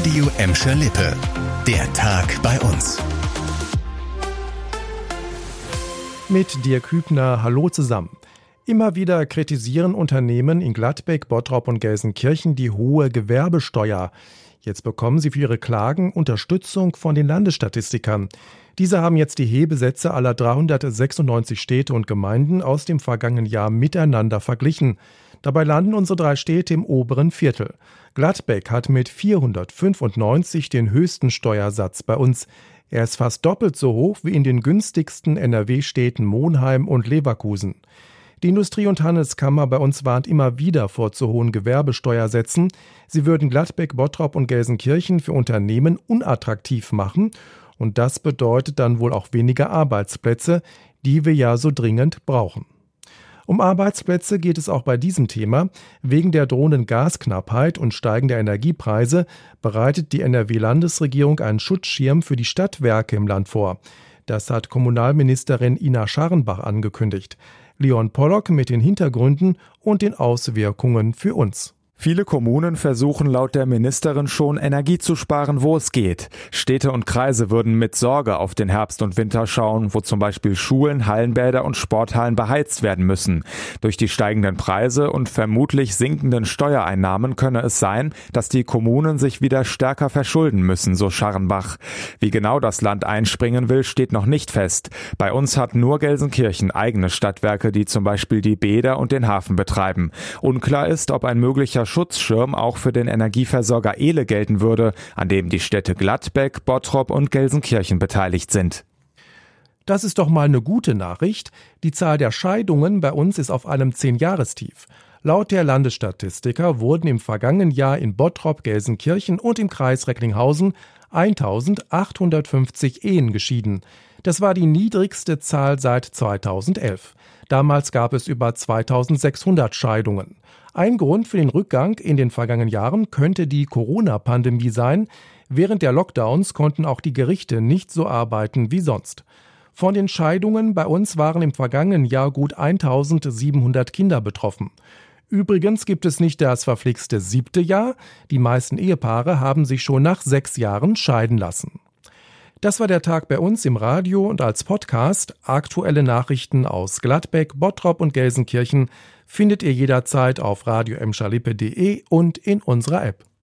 Radio Emscher Lippe. Der Tag bei uns. Mit Dirk Hübner, hallo zusammen. Immer wieder kritisieren Unternehmen in Gladbeck, Bottrop und Gelsenkirchen die hohe Gewerbesteuer. Jetzt bekommen sie für ihre Klagen Unterstützung von den Landesstatistikern. Diese haben jetzt die Hebesätze aller 396 Städte und Gemeinden aus dem vergangenen Jahr miteinander verglichen. Dabei landen unsere drei Städte im oberen Viertel. Gladbeck hat mit 495 den höchsten Steuersatz bei uns. Er ist fast doppelt so hoch wie in den günstigsten NRW-Städten Monheim und Leverkusen. Die Industrie- und Handelskammer bei uns warnt immer wieder vor zu hohen Gewerbesteuersätzen. Sie würden Gladbeck, Bottrop und Gelsenkirchen für Unternehmen unattraktiv machen. Und das bedeutet dann wohl auch weniger Arbeitsplätze, die wir ja so dringend brauchen. Um Arbeitsplätze geht es auch bei diesem Thema. Wegen der drohenden Gasknappheit und steigender Energiepreise bereitet die NRW-Landesregierung einen Schutzschirm für die Stadtwerke im Land vor. Das hat Kommunalministerin Ina Scharrenbach angekündigt. Leon Pollock mit den Hintergründen und den Auswirkungen für uns. Viele Kommunen versuchen laut der Ministerin schon Energie zu sparen, wo es geht. Städte und Kreise würden mit Sorge auf den Herbst und Winter schauen, wo zum Beispiel Schulen, Hallenbäder und Sporthallen beheizt werden müssen. Durch die steigenden Preise und vermutlich sinkenden Steuereinnahmen könne es sein, dass die Kommunen sich wieder stärker verschulden müssen, so Scharrenbach. Wie genau das Land einspringen will, steht noch nicht fest. Bei uns hat nur Gelsenkirchen eigene Stadtwerke, die zum Beispiel die Bäder und den Hafen betreiben. Unklar ist, ob ein möglicher Schutzschirm auch für den Energieversorger Ehle gelten würde, an dem die Städte Gladbeck, Bottrop und Gelsenkirchen beteiligt sind. Das ist doch mal eine gute Nachricht. Die Zahl der Scheidungen bei uns ist auf einem Zehn-Jahrestief. Laut der Landesstatistiker wurden im vergangenen Jahr in Bottrop, Gelsenkirchen und im Kreis Recklinghausen 1850 Ehen geschieden. Das war die niedrigste Zahl seit 2011. Damals gab es über 2600 Scheidungen. Ein Grund für den Rückgang in den vergangenen Jahren könnte die Corona-Pandemie sein. Während der Lockdowns konnten auch die Gerichte nicht so arbeiten wie sonst. Von den Scheidungen bei uns waren im vergangenen Jahr gut 1700 Kinder betroffen. Übrigens gibt es nicht das verflixte siebte Jahr. Die meisten Ehepaare haben sich schon nach sechs Jahren scheiden lassen. Das war der Tag bei uns im Radio und als Podcast. Aktuelle Nachrichten aus Gladbeck, Bottrop und Gelsenkirchen findet ihr jederzeit auf radio und in unserer App.